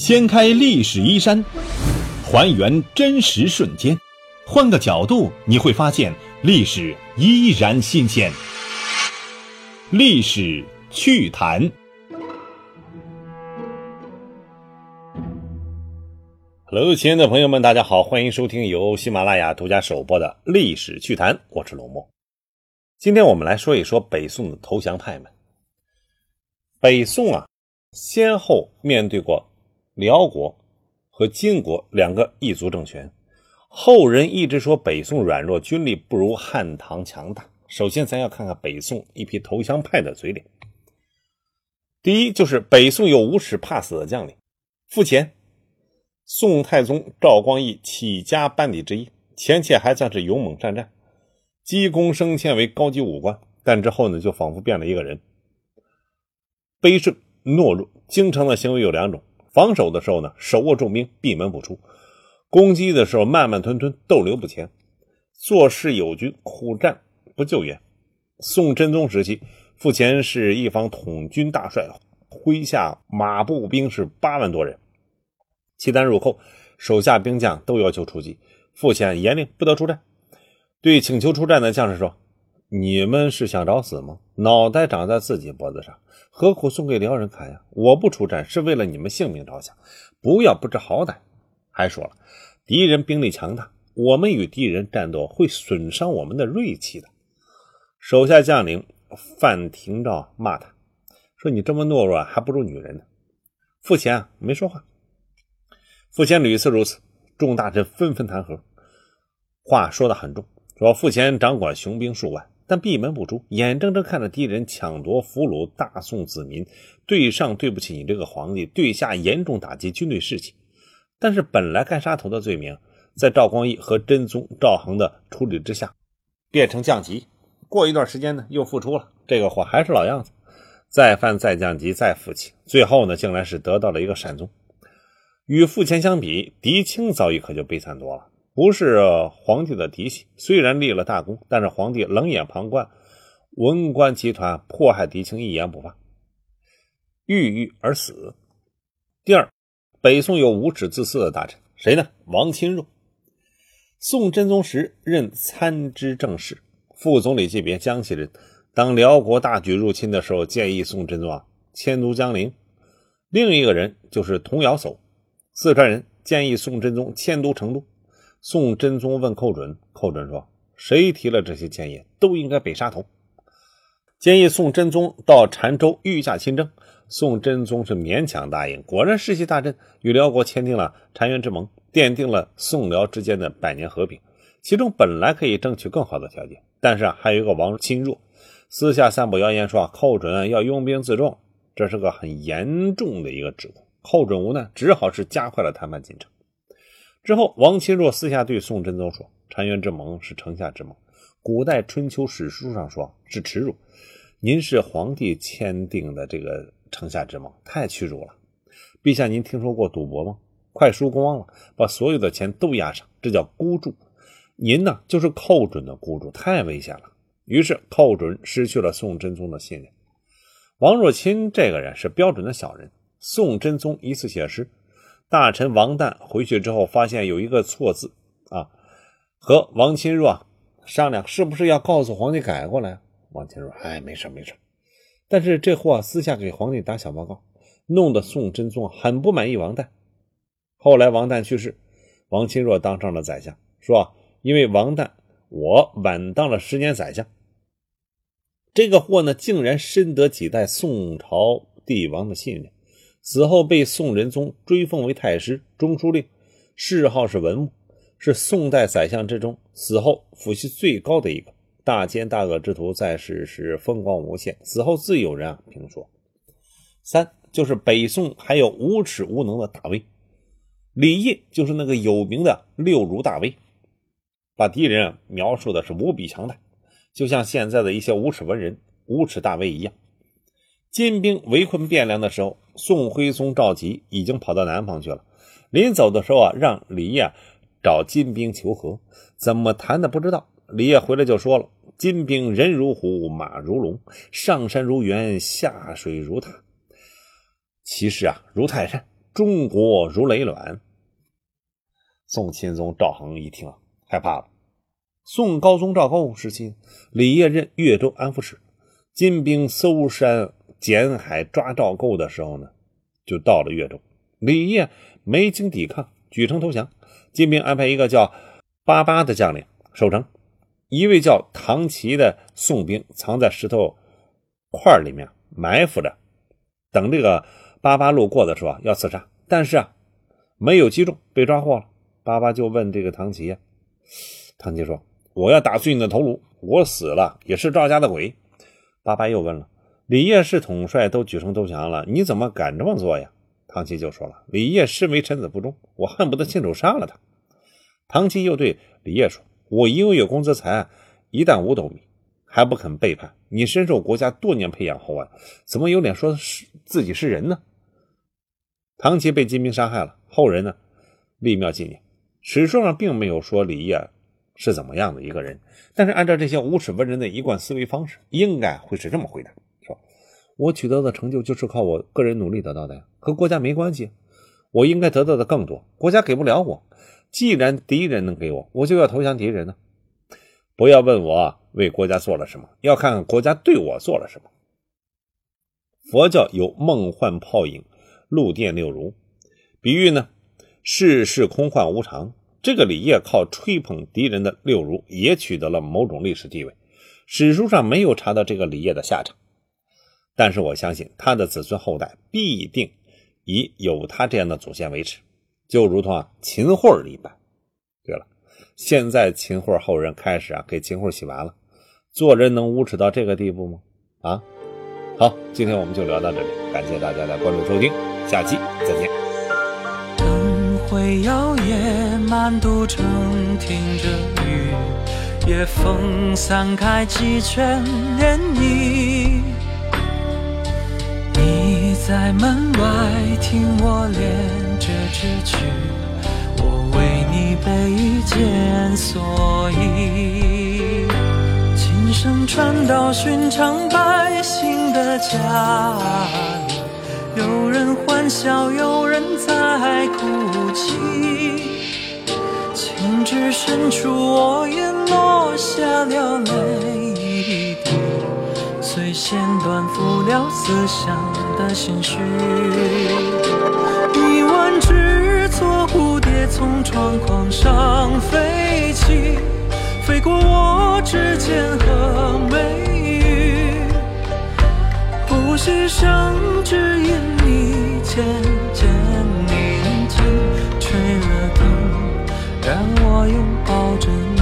掀开历史衣衫，还原真实瞬间，换个角度你会发现历史依然新鲜。历史趣谈。Hello，亲爱的朋友们，大家好，欢迎收听由喜马拉雅独家首播的《历史趣谈》，我是龙墨。今天我们来说一说北宋的投降派们。北宋啊，先后面对过辽国和金国两个异族政权。后人一直说北宋软弱，军力不如汉唐强大。首先，咱要看看北宋一批投降派的嘴脸。第一，就是北宋有无耻怕死的将领傅乾，宋太宗赵光义起家班底之一，前期还算是勇猛善战，积功升迁为高级武官，但之后呢，就仿佛变了一个人。卑顺懦弱，经常的行为有两种：防守的时候呢，手握重兵，闭门不出；攻击的时候，慢慢吞吞，逗留不前。做事有军，苦战不救援。宋真宗时期，傅乾是一方统军大帅，麾下马步兵是八万多人。契丹入寇，手下兵将都要求出击，傅乾严令不得出战。对请求出战的将士说。你们是想找死吗？脑袋长在自己脖子上，何苦送给辽人看呀？我不出战是为了你们性命着想，不要不知好歹。还说了，敌人兵力强大，我们与敌人战斗会损伤我们的锐气的。手下将领范廷照骂他说：“你这么懦弱，还不如女人呢。”傅乾啊，没说话。傅乾屡次如此，众大臣纷纷弹劾，话说的很重，说傅乾掌管雄兵数万。但闭门不出，眼睁睁看着敌人抢夺俘虏大宋子民，对上对不起你这个皇帝，对下严重打击军队士气。但是本来该杀头的罪名，在赵光义和真宗赵恒的处理之下，变成降级。过一段时间呢，又复出了。这个货还是老样子，再犯再降级再复起，最后呢，竟然是得到了一个善终。与傅乾相比，狄青遭遇可就悲惨多了。不是皇帝的嫡系，虽然立了大功，但是皇帝冷眼旁观，文官集团迫害狄青，一言不发，郁郁而死。第二，北宋有无耻自私的大臣，谁呢？王钦若。宋真宗时任参知政事，副总理级别，江西人。当辽国大举入侵的时候，建议宋真宗啊迁都江陵。另一个人就是童尧叟，四川人，建议宋真宗迁都成都。宋真宗问寇准，寇准说：“谁提了这些建议，都应该被杀头。”建议宋真宗到澶州御驾亲征，宋真宗是勉强答应。果然士气大振，与辽国签订了澶渊之盟，奠定了宋辽之间的百年和平。其中本来可以争取更好的条件，但是啊还有一个王钦若私下散布谣言说寇准要拥兵自重，这是个很严重的一个指控。寇准无奈，只好是加快了谈判进程。之后，王钦若私下对宋真宗说：“澶渊之盟是城下之盟，古代春秋史书上说是耻辱。您是皇帝签订的这个城下之盟，太屈辱了。陛下，您听说过赌博吗？快输光了，把所有的钱都押上，这叫孤注。您呢，就是寇准的孤注，太危险了。于是，寇准失去了宋真宗的信任。王若钦这个人是标准的小人。宋真宗一次写诗。”大臣王旦回去之后，发现有一个错字啊，和王钦若商量，是不是要告诉皇帝改过来？王钦若哎，没事没事。但是这货私下给皇帝打小报告，弄得宋真宗很不满意王旦。后来王旦去世，王钦若当上了宰相，说因为王旦，我晚当了十年宰相。这个货呢，竟然深得几代宋朝帝王的信任。死后被宋仁宗追封为太师、中书令，谥号是文穆，是宋代宰相之中死后福气最高的一个。大奸大恶之徒，在世时风光无限，死后自有人啊评说。三就是北宋还有无耻无能的大威，李毅就是那个有名的六如大威，把敌人啊描述的是无比强大，就像现在的一些无耻文人、无耻大威一样。金兵围困汴梁的时候，宋徽宗赵佶已经跑到南方去了。临走的时候啊，让李烨找金兵求和，怎么谈的不知道。李烨回来就说了：“金兵人如虎，马如龙，上山如猿，下水如塔。其实啊，如泰山，中国如雷卵。宋钦宗赵恒一听啊，害怕了。宋高宗赵高煒时期，李烨任越州安抚使，金兵搜山捡海抓赵构的时候呢，就到了越州。李业没经抵抗，举城投降。金兵安排一个叫巴巴的将领守城，一位叫唐琪的宋兵藏在石头块里面埋伏着，等这个巴巴路过的时候要刺杀，但是啊没有击中，被抓获了。巴巴就问这个唐琪呀，唐琪说。我要打碎你的头颅，我死了也是赵家的鬼。巴巴又问了：“李晔是统帅，都举城投降了，你怎么敢这么做呀？”唐琪就说了：“李晔身为臣子不忠，我恨不得亲手杀了他。”唐琪又对李晔说：“我拥有公子才，一旦五斗米，还不肯背叛。你深受国家多年培养厚爱，怎么有脸说是自己是人呢？”唐琪被金兵杀害了，后人呢立庙纪念。史书上并没有说李晔。是怎么样的一个人？但是按照这些无耻文人的一贯思维方式，应该会是这么回答：我取得的成就就是靠我个人努力得到的呀，和国家没关系。我应该得到的更多，国家给不了我。既然敌人能给我，我就要投降敌人呢。不要问我为国家做了什么，要看看国家对我做了什么。佛教有梦幻泡影、露电六如，比喻呢，世事空幻无常。这个李晔靠吹捧敌人的六如，也取得了某种历史地位。史书上没有查到这个李晔的下场，但是我相信他的子孙后代必定以有他这样的祖先为耻，就如同啊秦桧一般。对了，现在秦桧后人开始啊给秦桧洗完了，做人能无耻到这个地步吗？啊，好，今天我们就聊到这里，感谢大家的关注收听，下期再见。会摇曳，满都城听着雨，夜风散开几圈涟漪。在门外听我练这支曲，我为你背一件蓑衣。琴声传到寻常百姓的家里。有人欢笑，有人在哭泣。情至深处，我也落下了泪滴，随线断付了思乡的心绪。一万只做蝴蝶从窗框上飞起，飞过我指尖和眉宇，呼吸声只因。渐渐宁静，吹了灯，让我拥抱着你。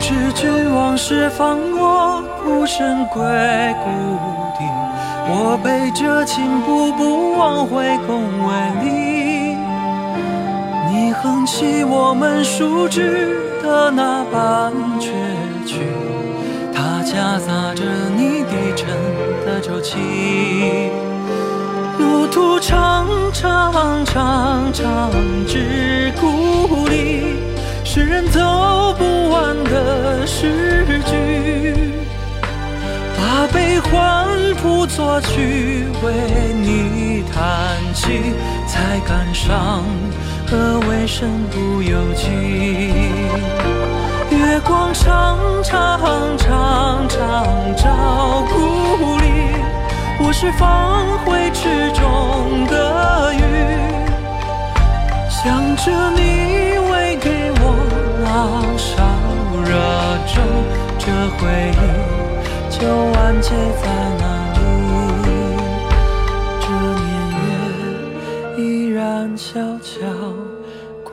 知君往事放我孤身归故地，我背着琴步步往回宫闱里。你哼起我们熟知的那半阙曲，它夹杂着你低沉的酒气。路途长长长长至故里。诗人走诗句，把悲欢谱作曲为你弹起，才感伤何为身不由己。月光长长长长照故里，我是放回池中的鱼，想着你回忆就完结在那里？这年月依然悄悄过